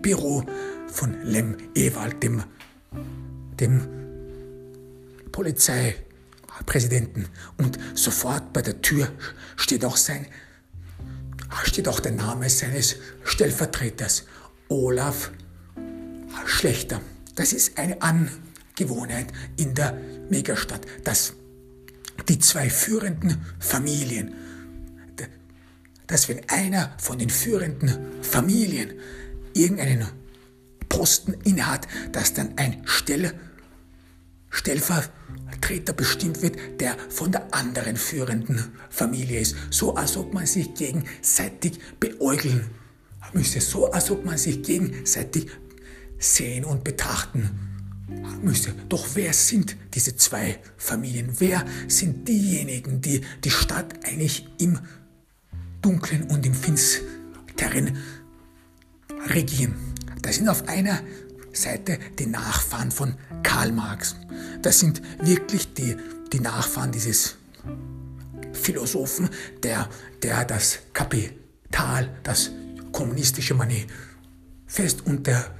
Büro von Lem Ewald, dem, dem Polizeipräsidenten, und sofort bei der Tür steht auch sein steht auch der Name seines Stellvertreters, Olaf Schlechter. Das ist eine Angewohnheit in der Megastadt, dass die zwei führenden Familien, dass wenn einer von den führenden Familien irgendeinen Posten innehat, dass dann ein Stell, Stellvertreter bestimmt wird, der von der anderen führenden Familie ist. So als ob man sich gegenseitig beäugeln müsse, so als ob man sich gegenseitig sehen und betrachten müsse. Doch wer sind diese zwei Familien? Wer sind diejenigen, die die Stadt eigentlich im Dunklen und im Finsteren regieren? Das sind auf einer Seite die Nachfahren von Karl Marx. Das sind wirklich die, die Nachfahren dieses Philosophen, der, der das Kapital, das kommunistische Manifest und der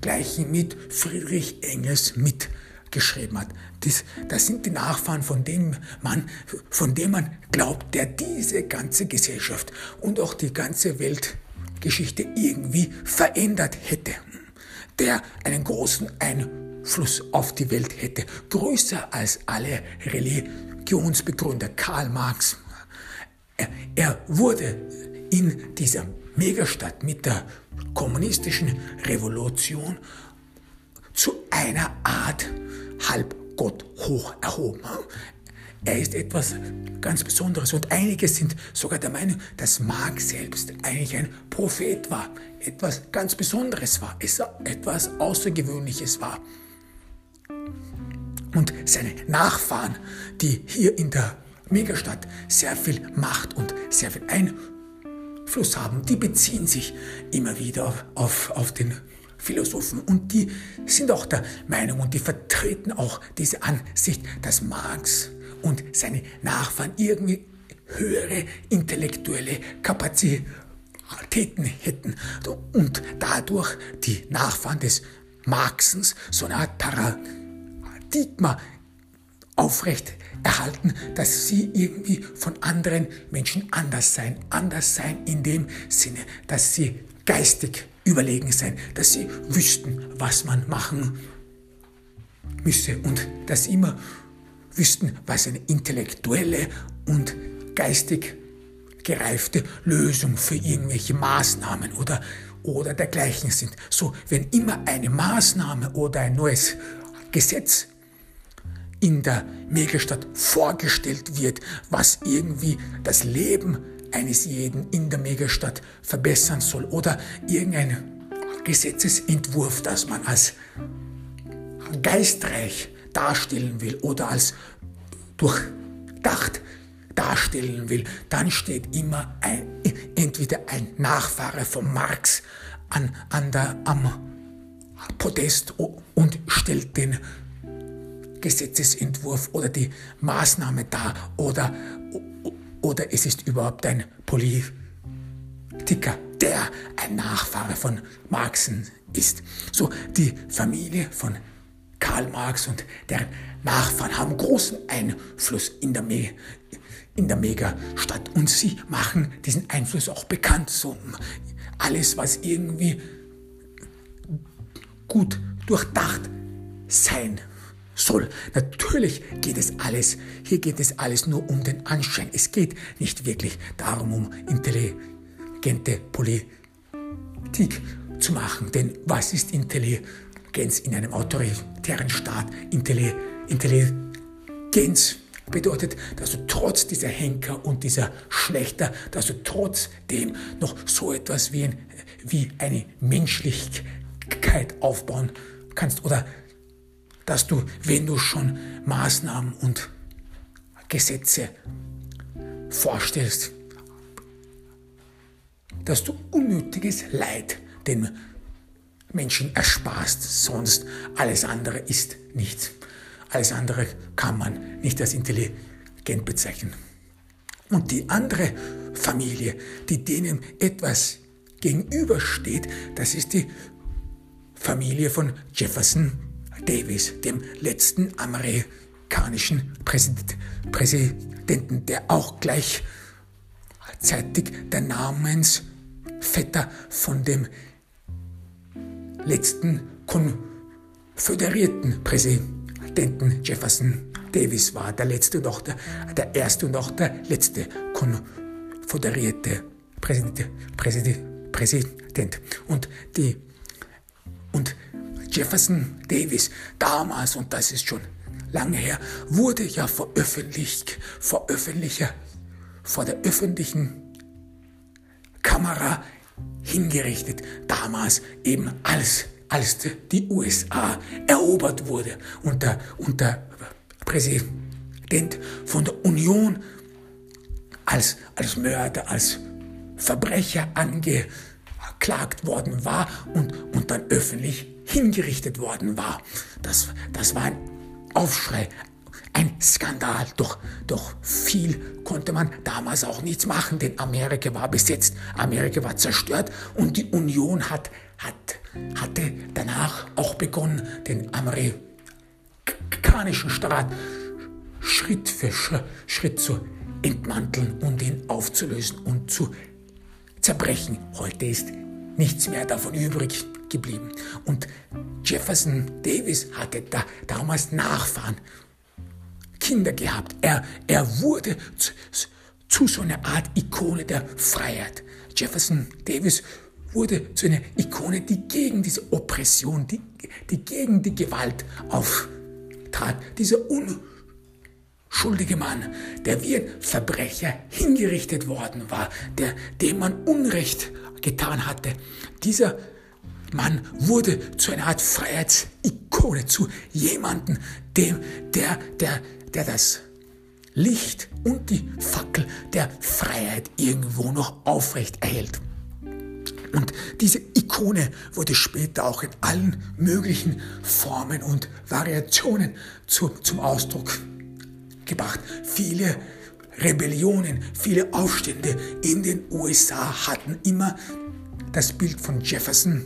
gleichen mit Friedrich Engels mitgeschrieben hat. Das, das sind die Nachfahren von dem Mann, von dem man glaubt, der diese ganze Gesellschaft und auch die ganze Weltgeschichte irgendwie verändert hätte. Der einen großen Einfluss auf die Welt hätte, größer als alle Religionsbegründer, Karl Marx. Er, er wurde in dieser Megastadt mit der kommunistischen Revolution zu einer Art Halbgott hoch erhoben. Er ist etwas ganz Besonderes und einige sind sogar der Meinung, dass Marx selbst eigentlich ein Prophet war, etwas ganz Besonderes war, etwas Außergewöhnliches war. Und seine Nachfahren, die hier in der Megastadt sehr viel Macht und sehr viel Einfluss haben, die beziehen sich immer wieder auf, auf, auf den Philosophen und die sind auch der Meinung und die vertreten auch diese Ansicht, dass Marx und seine Nachfahren irgendwie höhere intellektuelle Kapazitäten hätten und dadurch die Nachfahren des Marxens so eine Art Paradigma aufrecht erhalten, dass sie irgendwie von anderen Menschen anders sein. Anders sein in dem Sinne, dass sie geistig überlegen sein, dass sie wüssten, was man machen müsse und dass immer wüssten, was eine intellektuelle und geistig gereifte Lösung für irgendwelche Maßnahmen oder, oder dergleichen sind. So, wenn immer eine Maßnahme oder ein neues Gesetz in der Megastadt vorgestellt wird, was irgendwie das Leben eines jeden in der Megastadt verbessern soll oder irgendein Gesetzesentwurf, das man als geistreich darstellen will oder als durchdacht darstellen will, dann steht immer ein, entweder ein Nachfahre von Marx an, an der, am Podest und stellt den Gesetzesentwurf oder die Maßnahme da oder, oder es ist überhaupt ein Politiker, der ein Nachfahre von Marxen ist. So, die Familie von Karl Marx und deren Nachfahren haben großen Einfluss in der, Me in der Megastadt und sie machen diesen Einfluss auch bekannt. So, alles, was irgendwie gut durchdacht sein soll. Natürlich geht es alles, hier geht es alles nur um den Anschein. Es geht nicht wirklich darum, um intelligente Politik zu machen. Denn was ist Intelligenz in einem autoritären Staat? Intelligenz bedeutet, dass du trotz dieser Henker und dieser Schlechter, dass du trotzdem noch so etwas wie, ein, wie eine Menschlichkeit aufbauen kannst oder dass du, wenn du schon Maßnahmen und Gesetze vorstellst, dass du unnötiges Leid den Menschen ersparst, sonst alles andere ist nichts. Alles andere kann man nicht als intelligent bezeichnen. Und die andere Familie, die denen etwas gegenübersteht, das ist die Familie von Jefferson Davis, dem letzten amerikanischen Präsidenten, der auch gleichzeitig der Namensvetter von dem letzten konföderierten Präsidenten Jefferson Davis war, der letzte und auch der, der erste und auch der letzte konföderierte Präsident, Präsident, Präsident. Und die und Jefferson Davis damals, und das ist schon lange her, wurde ja veröffentlicht, veröffentlicher, vor der öffentlichen Kamera hingerichtet. Damals eben als, als die USA erobert wurde und der, Präsident von der Union als, als Mörder, als Verbrecher angeklagt worden war und, und dann öffentlich hingerichtet worden war. Das, das war ein Aufschrei, ein Skandal. Doch, doch viel konnte man damals auch nichts machen, denn Amerika war besetzt, Amerika war zerstört und die Union hat, hat, hatte danach auch begonnen, den amerikanischen Staat Schritt für Schritt zu entmanteln und ihn aufzulösen und zu zerbrechen. Heute ist nichts mehr davon übrig geblieben. Und Jefferson Davis hatte da damals Nachfahren, Kinder gehabt. Er, er wurde zu, zu so einer Art Ikone der Freiheit. Jefferson Davis wurde zu einer Ikone, die gegen diese Oppression, die, die gegen die Gewalt auftrat. Dieser unschuldige Mann, der wie ein Verbrecher hingerichtet worden war, der, dem man Unrecht getan hatte. Dieser Mann wurde zu einer Art Freiheitsikone, zu jemandem, dem, der, der, der das Licht und die Fackel der Freiheit irgendwo noch aufrecht erhält. Und diese Ikone wurde später auch in allen möglichen Formen und Variationen zu, zum Ausdruck gebracht. Viele Rebellionen, viele Aufstände in den USA hatten immer das Bild von Jefferson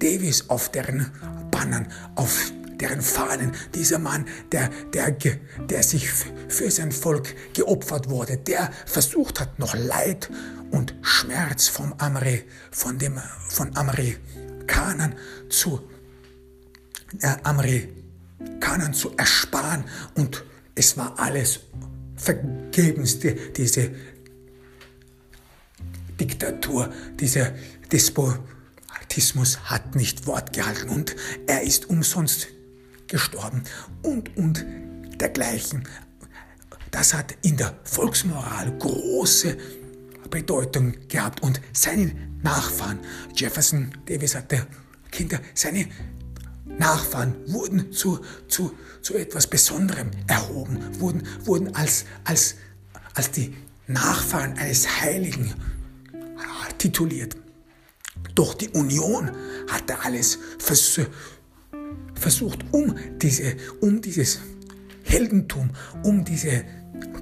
Davis auf deren Bannern, auf deren Fahnen. Dieser Mann, der, der, der sich für sein Volk geopfert wurde, der versucht hat, noch Leid und Schmerz vom Ameri, von, dem, von Amerikanern zu, äh, Amerikanern zu ersparen. Und es war alles vergebens, die, diese Diktatur, dieser Despotismus hat nicht Wort gehalten und er ist umsonst gestorben und, und dergleichen. Das hat in der Volksmoral große Bedeutung gehabt und seine Nachfahren, Jefferson Davis hatte Kinder, seine Nachfahren wurden zu, zu, zu etwas Besonderem erhoben, wurden, wurden als, als, als die Nachfahren eines Heiligen tituliert. Doch die Union hatte alles vers versucht, um, diese, um dieses Heldentum, um diese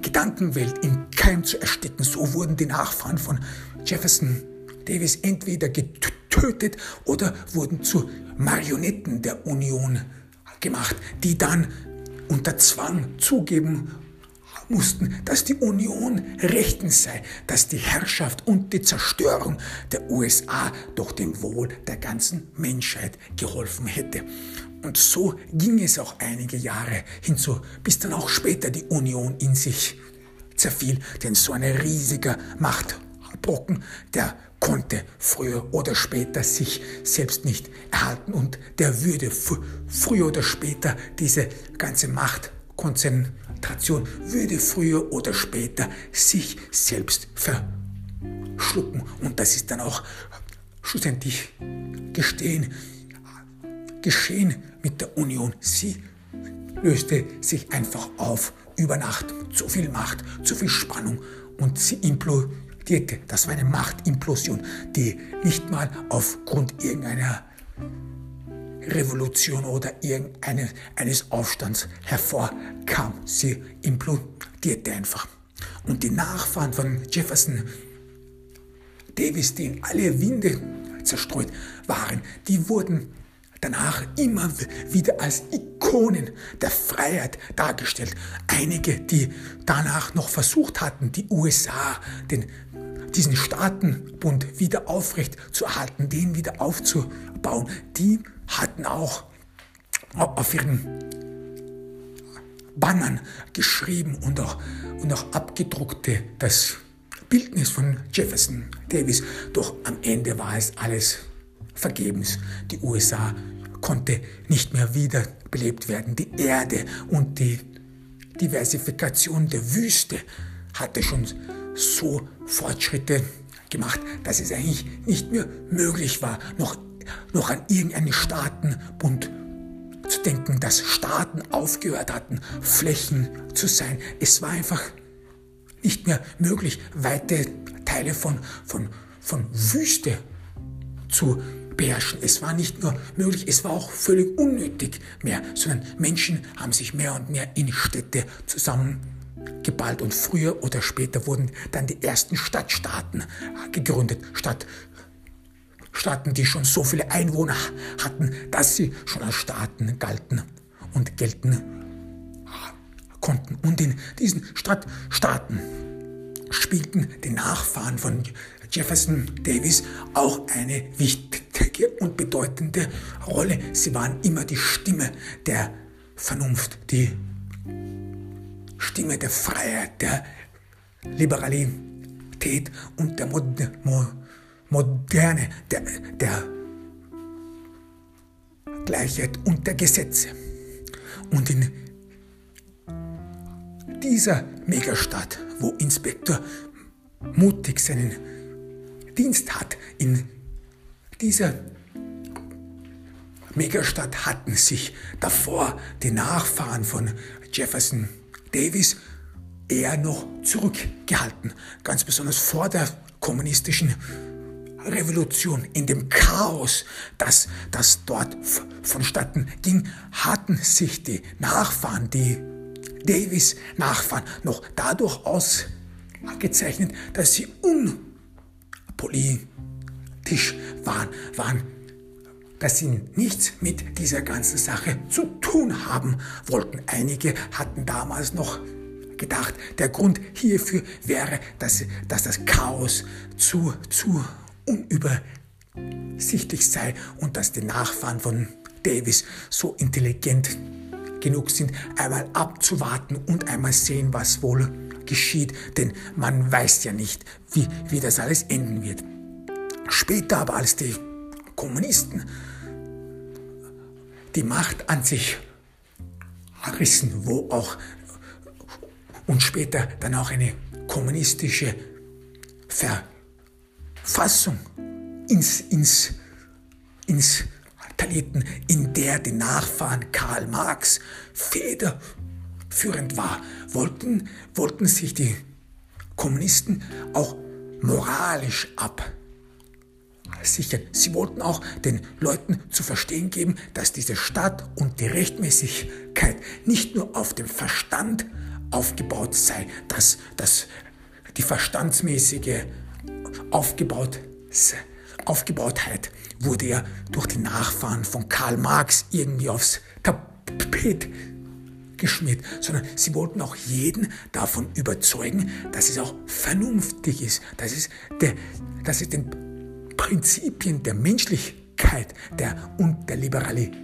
Gedankenwelt im Keim zu ersticken. So wurden die Nachfahren von Jefferson Davis entweder getötet oder wurden zu Marionetten der Union gemacht, die dann unter Zwang zugeben mussten, dass die Union rechtens sei, dass die Herrschaft und die Zerstörung der USA durch dem Wohl der ganzen Menschheit geholfen hätte. Und so ging es auch einige Jahre hinzu, bis dann auch später die Union in sich zerfiel, denn so ein riesiger Machtbrocken, der konnte früher oder später sich selbst nicht erhalten. Und der würde früher oder später diese ganze Machtkonzentration würde früher oder später sich selbst verschlucken. Und das ist dann auch schlussendlich gestehen, geschehen mit der Union. Sie löste sich einfach auf über Nacht. Zu viel Macht, zu viel Spannung und sie implodierte. Das war eine Machtimplosion, die nicht mal aufgrund irgendeiner Revolution oder irgendeines Aufstands hervorkam. Sie implodierte einfach. Und die Nachfahren von Jefferson Davis, die in alle Winde zerstreut waren, die wurden danach immer wieder als Ikonen der Freiheit dargestellt. Einige, die danach noch versucht hatten, die USA, den, diesen Staatenbund wieder aufrecht zu erhalten, den wieder aufzubauen, die hatten auch auf ihren Bannern geschrieben und auch, und auch abgedruckte das Bildnis von Jefferson Davis. Doch am Ende war es alles vergebens. Die USA konnte nicht mehr wiederbelebt werden. Die Erde und die Diversifikation der Wüste hatte schon so Fortschritte gemacht, dass es eigentlich nicht mehr möglich war, noch, noch an irgendeinen Staatenbund zu denken, dass Staaten aufgehört hatten, Flächen zu sein. Es war einfach nicht mehr möglich, weite Teile von, von, von Wüste zu beherrschen. Es war nicht nur möglich, es war auch völlig unnötig mehr, sondern Menschen haben sich mehr und mehr in Städte zusammengeballt und früher oder später wurden dann die ersten Stadtstaaten gegründet, Stadt, Staaten, die schon so viele Einwohner hatten, dass sie schon als Staaten galten und gelten konnten. Und in diesen Stadtstaaten spielten die Nachfahren von Jefferson Davis auch eine wichtige und bedeutende Rolle. Sie waren immer die Stimme der Vernunft, die Stimme der Freiheit, der Liberalität und der Moderne, der, der Gleichheit und der Gesetze. Und in dieser Megastadt, wo Inspektor mutig seinen Dienst hat. In dieser Megastadt hatten sich davor die Nachfahren von Jefferson Davis eher noch zurückgehalten, ganz besonders vor der kommunistischen Revolution, in dem Chaos, das, das dort vonstatten ging, hatten sich die Nachfahren, die Davis-Nachfahren, noch dadurch ausgezeichnet, dass sie un politisch waren, waren, dass sie nichts mit dieser ganzen Sache zu tun haben wollten. Einige hatten damals noch gedacht, der Grund hierfür wäre, dass, dass das Chaos zu, zu unübersichtlich sei und dass die Nachfahren von Davis so intelligent genug sind, einmal abzuwarten und einmal sehen, was wohl geschieht, denn man weiß ja nicht, wie, wie das alles enden wird. Später aber, als die Kommunisten die Macht an sich rissen, wo auch und später dann auch eine kommunistische Verfassung ins, ins, installierten, in der die Nachfahren Karl Marx Feder führend war, wollten, wollten sich die Kommunisten auch moralisch absichern. Sie wollten auch den Leuten zu verstehen geben, dass diese Stadt und die Rechtmäßigkeit nicht nur auf dem Verstand aufgebaut sei, dass, dass die verstandsmäßige Aufgebaut, Aufgebautheit wurde ja durch die Nachfahren von Karl Marx irgendwie aufs Tapet geschmiert, sondern sie wollten auch jeden davon überzeugen, dass es auch vernünftig ist, dass es, der, dass es den Prinzipien der Menschlichkeit der, und der Liberalität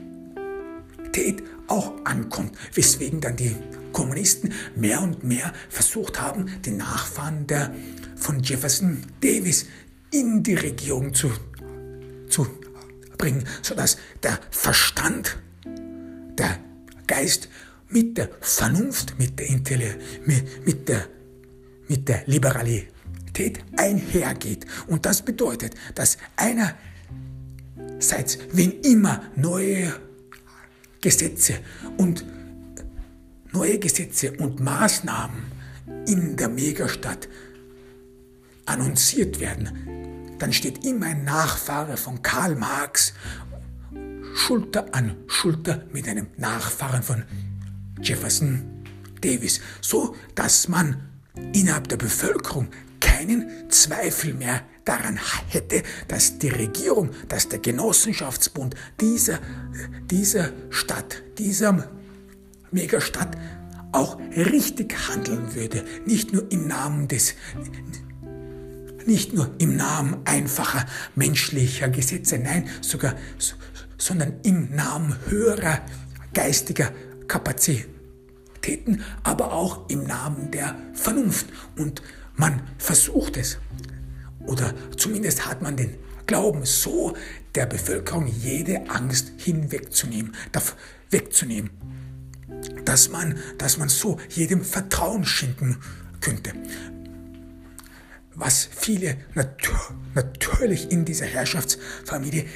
auch ankommt, weswegen dann die Kommunisten mehr und mehr versucht haben, die Nachfahren der, von Jefferson Davis in die Regierung zu, zu bringen, sodass der Verstand, der Geist mit der Vernunft, mit der, Intelli mit der, mit der Liberalität einhergeht. Und das bedeutet, dass einerseits, wenn immer neue Gesetze und neue Gesetze und Maßnahmen in der Megastadt annonciert werden, dann steht immer ein Nachfahre von Karl Marx Schulter an Schulter mit einem Nachfahren von Jefferson Davis, so dass man innerhalb der Bevölkerung keinen Zweifel mehr daran hätte, dass die Regierung, dass der Genossenschaftsbund dieser, dieser Stadt, dieser Megastadt auch richtig handeln würde, nicht nur im Namen des nicht nur im Namen einfacher menschlicher Gesetze, nein, sogar, sondern im Namen höherer geistiger Kapazitäten, aber auch im Namen der Vernunft. Und man versucht es, oder zumindest hat man den Glauben, so der Bevölkerung jede Angst hinwegzunehmen, wegzunehmen, dass man, dass man so jedem Vertrauen schenken könnte. Was viele natürlich in dieser Herrschaftsfamilie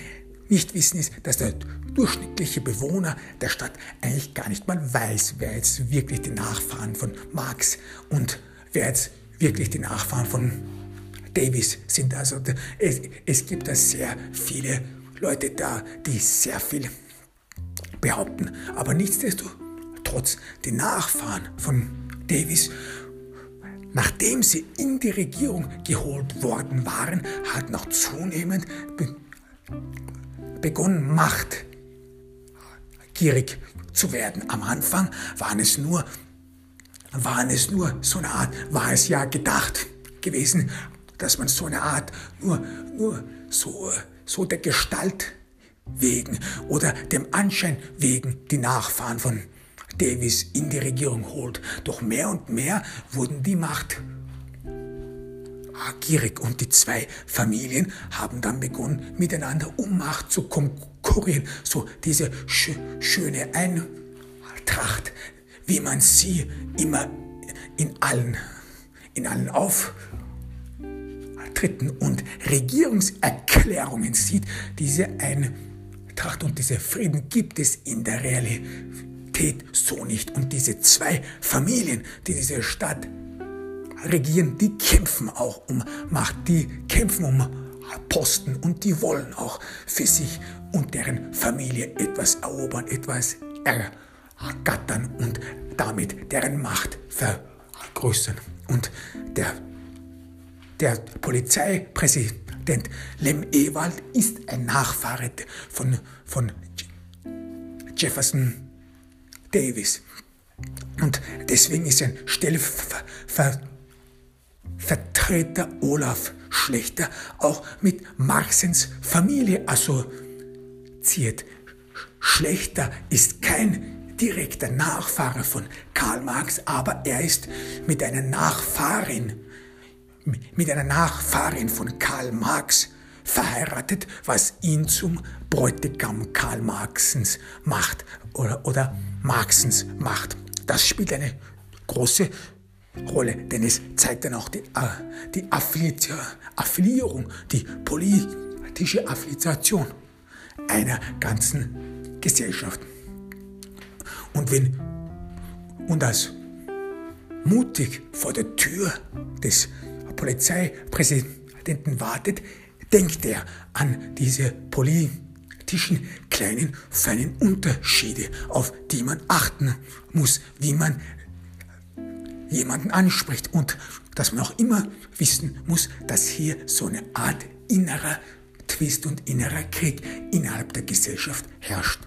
nicht wissen, ist, dass der durchschnittliche Bewohner der Stadt eigentlich gar nicht mal weiß, wer jetzt wirklich die Nachfahren von Marx und wer jetzt wirklich die Nachfahren von Davis sind. Also es, es gibt da sehr viele Leute da, die sehr viel behaupten. Aber nichtsdestotrotz, die Nachfahren von Davis Nachdem sie in die Regierung geholt worden waren, hat noch zunehmend be begonnen, Macht gierig zu werden. Am Anfang waren es nur, waren es nur so eine Art, war es ja gedacht gewesen, dass man so eine Art nur, nur so, so der Gestalt wegen oder dem Anschein wegen die Nachfahren von Davis in die Regierung holt. Doch mehr und mehr wurden die Macht gierig und die zwei Familien haben dann begonnen, miteinander um Macht zu konkurrieren. So diese sch schöne Eintracht, wie man sie immer in allen, in allen Auftritten und Regierungserklärungen sieht. Diese Eintracht und diese Frieden gibt es in der Realität so nicht. Und diese zwei Familien, die diese Stadt regieren, die kämpfen auch um Macht, die kämpfen um Posten und die wollen auch für sich und deren Familie etwas erobern, etwas ergattern und damit deren Macht vergrößern. Und der, der Polizeipräsident Lem Ewald ist ein Nachfahre von, von Jefferson Davis. Und deswegen ist ein Stellvertreter Olaf Schlechter auch mit Marxens Familie assoziiert. Schlechter ist kein direkter Nachfahre von Karl Marx, aber er ist mit einer Nachfahrin, mit einer Nachfahrin von Karl Marx verheiratet, was ihn zum Bräutigam Karl Marxens macht oder, oder Marxens macht. Das spielt eine große Rolle, denn es zeigt dann auch die, äh, die Affiliierung, die politische Affiliation einer ganzen Gesellschaft. Und wenn und als mutig vor der Tür des Polizeipräsidenten wartet, denkt er an diese politischen kleinen, feinen Unterschiede, auf die man achten muss, wie man jemanden anspricht und dass man auch immer wissen muss, dass hier so eine Art innerer Twist und innerer Krieg innerhalb der Gesellschaft herrscht.